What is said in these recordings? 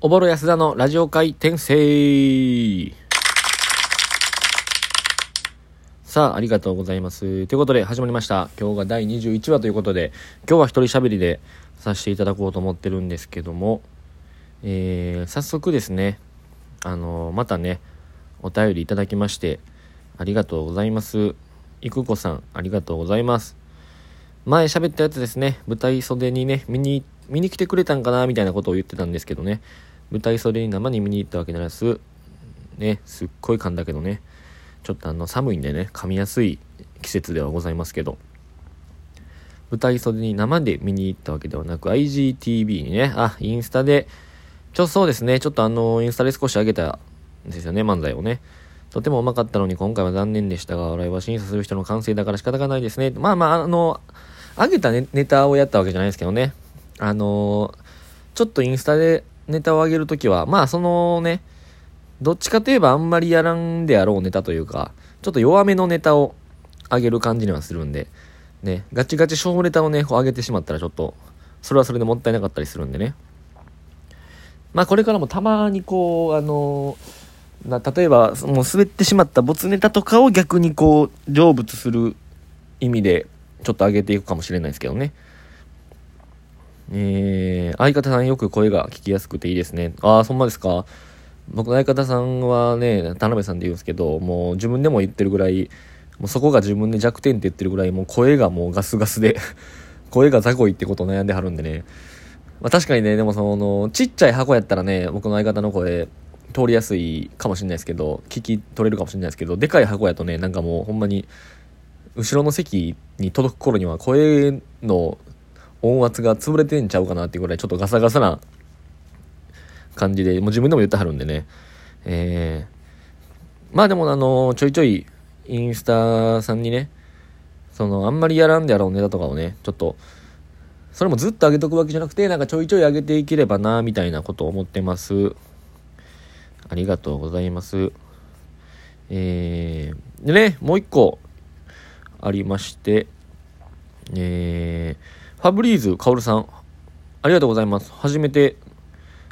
おぼろ安田のラジオ界転生さあ、ありがとうございます。ということで始まりました。今日が第21話ということで、今日は一人喋りでさせていただこうと思ってるんですけども、えー、早速ですね、あのまたね、お便りいただきまして、ありがとうございます。いくこさん、ありがとうございます。前喋ったやつですね、舞台袖にね、見に行って、見に来てくれたんかなみたいなことを言ってたんですけどね、舞台袖に生に見に行ったわけないです。ね、すっごい噛んだけどね、ちょっとあの寒いんでね、噛みやすい季節ではございますけど、舞台袖に生で見に行ったわけではなく、IGTV にね、あ、インスタで、ちょ、そうですね、ちょっとあの、インスタで少し上げたんですよね、漫才をね。とてもうまかったのに今回は残念でしたが、笑いは審査する人の感性だから仕方がないですね。まあまあ、あの、上げたネネタをやったわけじゃないですけどね。あのちょっとインスタでネタを上げるときは、まあそのね、どっちかといえばあんまりやらんであろうネタというか、ちょっと弱めのネタを上げる感じにはするんで、ね、ガチガチ勝負ネタをね、こう上げてしまったらちょっと、それはそれでもったいなかったりするんでね。まあこれからもたまにこう、あのな例えば、もう滑ってしまった没ネタとかを逆にこう、成仏する意味で、ちょっと上げていくかもしれないですけどね。えー、相方さんよく声が聞きやすくていいですね。ああ、そんまですか？僕の相方さんはね、田辺さんで言うんですけど、もう自分でも言ってるぐらい、もうそこが自分で弱点って言ってるぐらい、もう声がもうガスガスで、声が雑魚いってことを悩んではるんでね。まあ確かにね、でもその、ちっちゃい箱やったらね、僕の相方の声、通りやすいかもしれないですけど、聞き取れるかもしれないですけど、でかい箱やとね、なんかもうほんまに、後ろの席に届く頃には声の音圧が潰れてんちゃうかなっていうぐらいちょっとガサガサな感じで、もう自分でも言ってはるんでね。えー、まあでもあの、ちょいちょいインスタさんにね、その、あんまりやらんであろうネタとかをね、ちょっと、それもずっと上げとくわけじゃなくて、なんかちょいちょい上げていければな、みたいなことを思ってます。ありがとうございます。えー、でね、もう一個ありまして、えー、ファブリーズカオルさん、ありがとうございます。初めて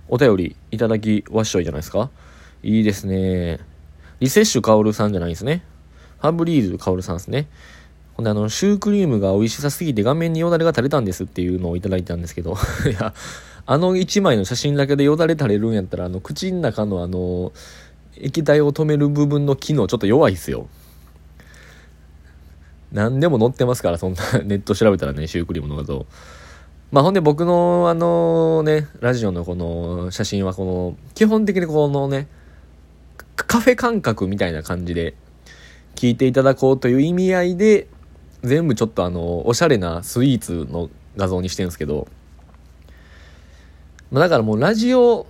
お便りいただきわっしょいじゃないですか？いいですね。リセッシュカオルさんじゃないですね。ファブリーズカオルさんですね。ほんであの、シュークリームが美味しさすぎて顔面によだれが垂れたんですっていうのをいただいたんですけど、いや、あの一枚の写真だけでよだれ垂れるんやったら、あの、口の中のあの、液体を止める部分の機能ちょっと弱いっすよ。何でも載ってますから、そんな ネット調べたらね、シュークリームの画像。まあほんで僕のあのね、ラジオのこの写真はこの、基本的にこのね、カフェ感覚みたいな感じで聞いていただこうという意味合いで、全部ちょっとあの、おしゃれなスイーツの画像にしてるんですけど、まあだからもうラジオ、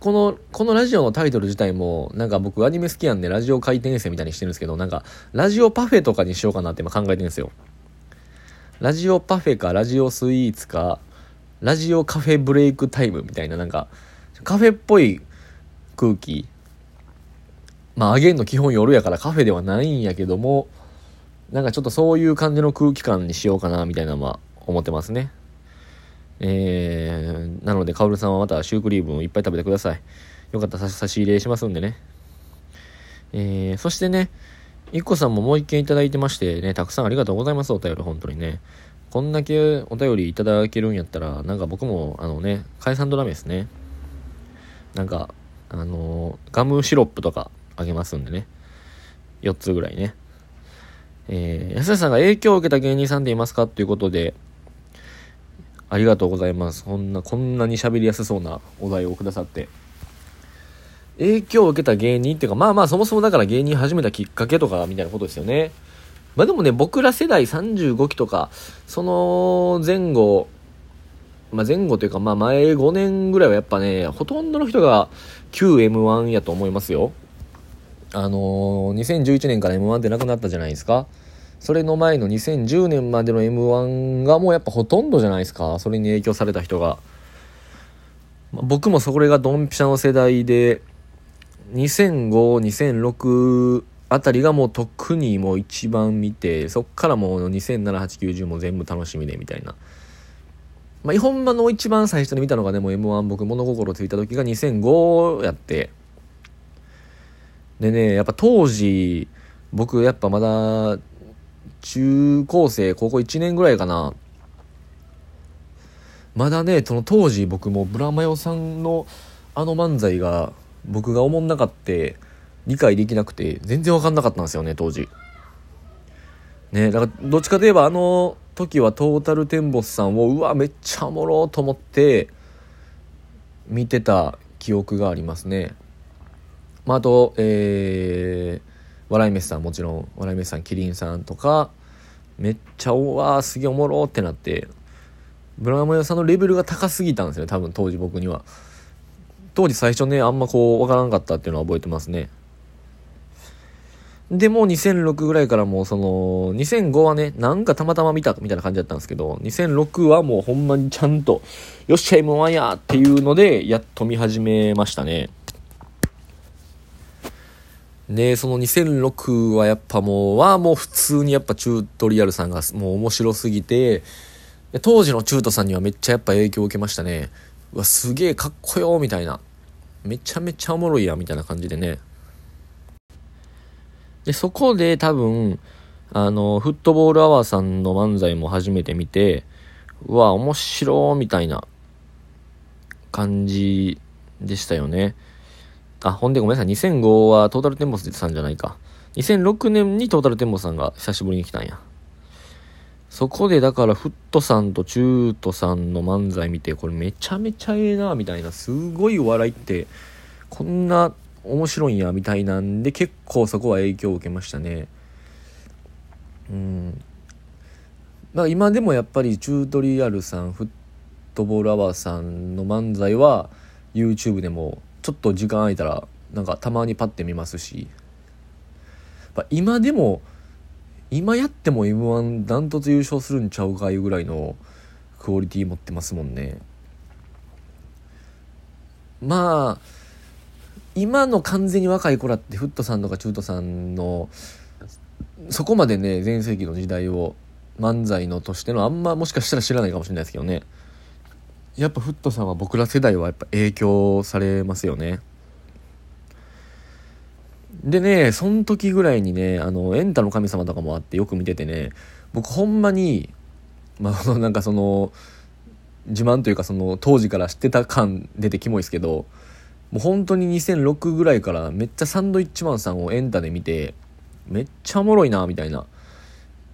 この、このラジオのタイトル自体も、なんか僕アニメ好きなんでラジオ回転生みたいにしてるんですけど、なんか、ラジオパフェとかにしようかなって今考えてるんですよ。ラジオパフェか、ラジオスイーツか、ラジオカフェブレイクタイムみたいな、なんか、カフェっぽい空気。まあ、あげんの基本夜やからカフェではないんやけども、なんかちょっとそういう感じの空気感にしようかな、みたいなのは思ってますね。えー、なので、カオルさんはまたシュークリームをいっぱい食べてください。よかったら差し入れしますんでね。えー、そしてね、いっこさんももう一件いただいてましてね、たくさんありがとうございます、お便り、本当にね。こんだけお便りいただけるんやったら、なんか僕も、あのね、解散ドラメですね。なんか、あのーガムシロップとかあげますんでね。4つぐらいね。えー、安田さんが影響を受けた芸人さんでいますか？ということで、ありがとうございます。こんな、こんなに喋りやすそうなお題をくださって。影響を受けた芸人っていうか、まあまあそもそもだから芸人始めたきっかけとかみたいなことですよね。まあでもね、僕ら世代35期とか、その前後、まあ前後というか、まあ前5年ぐらいはやっぱね、ほとんどの人が旧 M1 やと思いますよ。あのー、2011年から M1 ってなくなったじゃないですか。それの前の2010年までの M1 がもうやっぱほとんどじゃないですか。それに影響された人が。まあ僕もそれがドンピシャの世代で、2005、2006あたりがもう特にもう一番見て、そっからもう2007890も全部楽しみでみたいな。まあ、ほんまの一番最初に見たのがでも M1 僕物心ついた時が2005やって、でね、やっぱ当時、僕やっぱまだ中高生、高校1年ぐらいかな。まだね、その当時僕もブラマヨさんのあの漫才が僕が思んなかって理解できなくて全然わかんなかったんですよね、当時。ね、だからどっちかといえばあの時はトータルテンボスさんをうわ、めっちゃおもろと思って見てた記憶がありますね。まあ、あと、えー、笑い飯さんもちろん、笑い飯さん、キリンさんとか、めっちゃ、おわすげえおもろってなって、ブラマヨさんのレベルが高すぎたんですよね、多分当時僕には。当時最初ね、あんまこう、わからんかったっていうのは覚えてますね。で、もう2006ぐらいからもうその、2005はね、なんかたまたま見たみたいな感じだったんですけど、2006はもうほんまにちゃんと、よっしゃ M1 やっていうので、やっと見始めましたね。で、その2006はやっぱもう、はもう普通にやっぱチュートリアルさんがもう面白すぎて、当時のチュートさんにはめっちゃやっぱ影響を受けましたね。うわ、すげえかっこよみたいな。めちゃめちゃおもろいや、みたいな感じでね。で、そこで多分、あの、フットボールアワーさんの漫才も初めて見て、うわ、面白みたいな感じでしたよね。あ、ほんでごめんなさい。2005はトータルテンボスさんじゃないか。2006年にトータルテンボスさんが久しぶりに来たんや。そこでだからフットさんとチュートさんの漫才見て、これめちゃめちゃええな、みたいな、すごいお笑いって、こんな面白いんや、みたいなんで、結構そこは影響を受けましたね。うん。まあ今でもやっぱりチュートリアルさん、フットボールアワーさんの漫才は YouTube でもちょっと時間空いたらなんかたまにパッて見ますし。今でも今やっても m 1ダントツ優勝するんちゃうかいうぐらいのクオリティ持ってますもんね。まあ今の完全に若い子らってフットさんとかチュートさんのそこまでね全盛期の時代を漫才のとしてのあんまもしかしたら知らないかもしれないですけどね。やっぱフットさんは僕ら世代はやっぱ影響されますよね。でね、その時ぐらいにね、あの、エンタの神様とかもあってよく見ててね、僕ほんまに、まあ、なんかその、自慢というかその当時から知ってた感出てキモいですけど、もう本当に2006ぐらいからめっちゃサンドイッチマンさんをエンタで見て、めっちゃおもろいな、みたいな。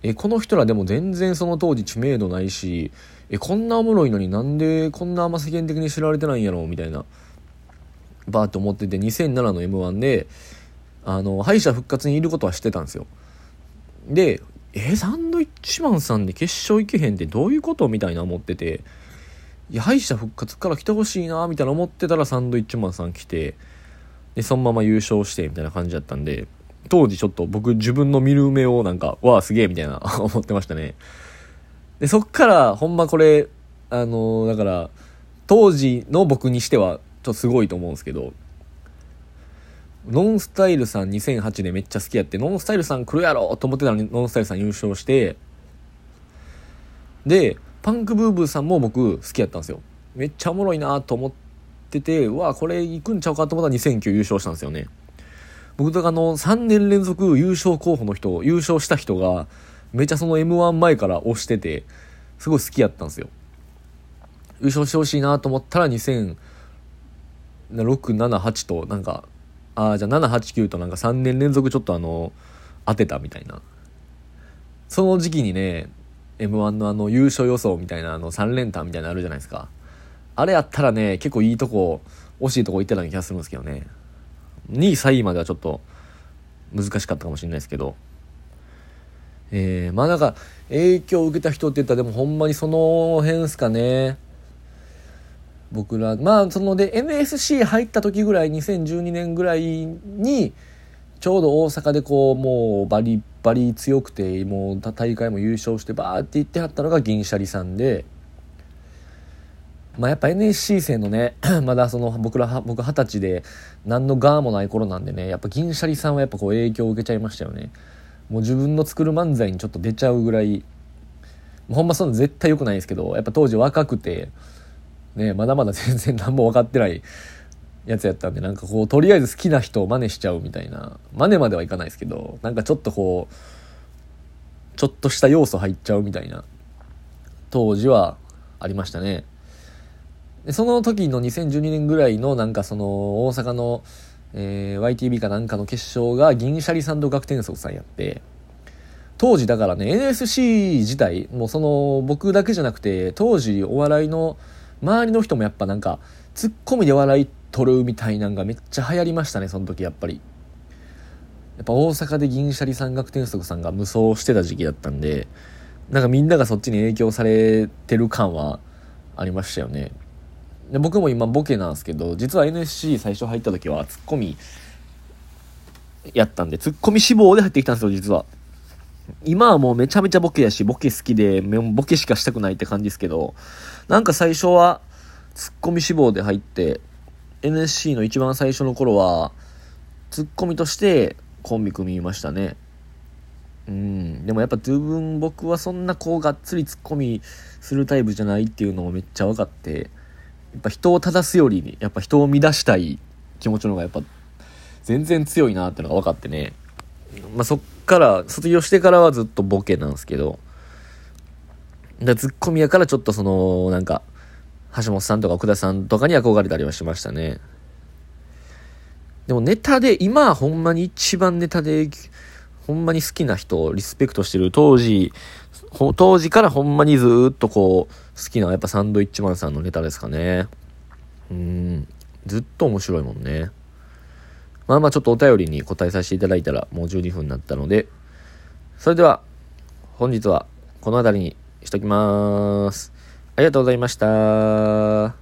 え、この人らでも全然その当時知名度ないし、え、こんなおもろいのになんでこんなあんま世間的に知られてないんやろみたいな、バーって思ってて、2007の M1 で、あの、敗者復活にいることは知ってたんですよ。で、え、サンドイッチマンさんで決勝行けへんってどういうことみたいな思ってて、いや、敗者復活から来てほしいなみたいな思ってたらサンドイッチマンさん来て、で、そのまま優勝して、みたいな感じだったんで、当時ちょっと僕自分の見る目をなんか、わあ、すげえみたいな 思ってましたね。で、そっから、ほんまこれ、あのー、だから、当時の僕にしては、ちょっとすごいと思うんですけど、ノンスタイルさん2008でめっちゃ好きやって、ノンスタイルさん来るやろと思ってたのに、ノンスタイルさん優勝して、で、パンクブーブーさんも僕好きやったんですよ。めっちゃおもろいなと思ってて、うわ、これ行くんちゃうかと思ったら2009優勝したんですよね。僕とかあの、3年連続優勝候補の人、優勝した人が、めちゃその M1 前から推してて、すごい好きやったんですよ。優勝してほしいなと思ったら2006、7、8となんか、ああ、じゃあ7、8、9となんか3年連続ちょっとあの、当てたみたいな。その時期にね、M1 のあの優勝予想みたいなあの3連単みたいなのあるじゃないですか。あれやったらね、結構いいとこ、惜しいとこ行ってたような気がするんですけどね。2位、3位まではちょっと難しかったかもしれないですけど。えー、まあなんか影響を受けた人って言ったらでもほんまにその辺っすかね僕らまあそので NSC 入った時ぐらい2012年ぐらいにちょうど大阪でこうもうバリバリ強くてもう大会も優勝してバーって行ってはったのが銀シャリさんでまあやっぱ NSC 生のね まだその僕ら僕二十歳で何のガーもない頃なんでねやっぱ銀シャリさんはやっぱこう影響を受けちゃいましたよねもう自分の作る漫才にちょっと出ちゃうぐらいほんまそんな絶対良くないですけど、やっぱ当時若くて、ね、まだまだ 全然何も分かってないやつやったんで、なんかこう、とりあえず好きな人を真似しちゃうみたいな、真似まではいかないですけど、なんかちょっとこう、ちょっとした要素入っちゃうみたいな、当時はありましたね。で、その時の2012年ぐらいのなんかその大阪の、えー、YTV かなんかの決勝が銀シャリさんと学天則さんやって、当時だからね、NSC 自体、もうその僕だけじゃなくて、当時お笑いの周りの人もやっぱなんか、ツッコミで笑い取るみたいなんがめっちゃ流行りましたね、その時やっぱり。やっぱ大阪で銀シャリさん学天則さんが無双してた時期だったんで、なんかみんながそっちに影響されてる感はありましたよね。で僕も今ボケなんですけど、実は NSC 最初入った時はツッコミやったんで、ツッコミ志望で入ってきたんですよ、実は。今はもうめちゃめちゃボケやし、ボケ好きで、ボケしかしたくないって感じですけど、なんか最初はツッコミ志望で入って、NSC の一番最初の頃は、ツッコミとしてコンビ組みましたね。うん。でもやっぱ自分、僕はそんなこうがっつりツッコミするタイプじゃないっていうのもめっちゃ分かって、やっぱ人を正すより、やっぱ人を乱したい気持ちの方がやっぱ全然強いなってのが分かってね。まあ、そっから、卒業してからはずっとボケなんですけど、だツッコミやからちょっとその、なんか、橋本さんとか奥田さんとかに憧れたりはしましたね。でもネタで、今はほんまに一番ネタで、ほんまに好きな人、リスペクトしてる当時、当時からほんまにずっとこう、好きなやっぱサンドイッチマンさんのネタですかね。うん、ずっと面白いもんね。まあまあちょっとお便りに答えさせていただいたらもう12分になったので、それでは本日はこの辺りにしときます。ありがとうございました。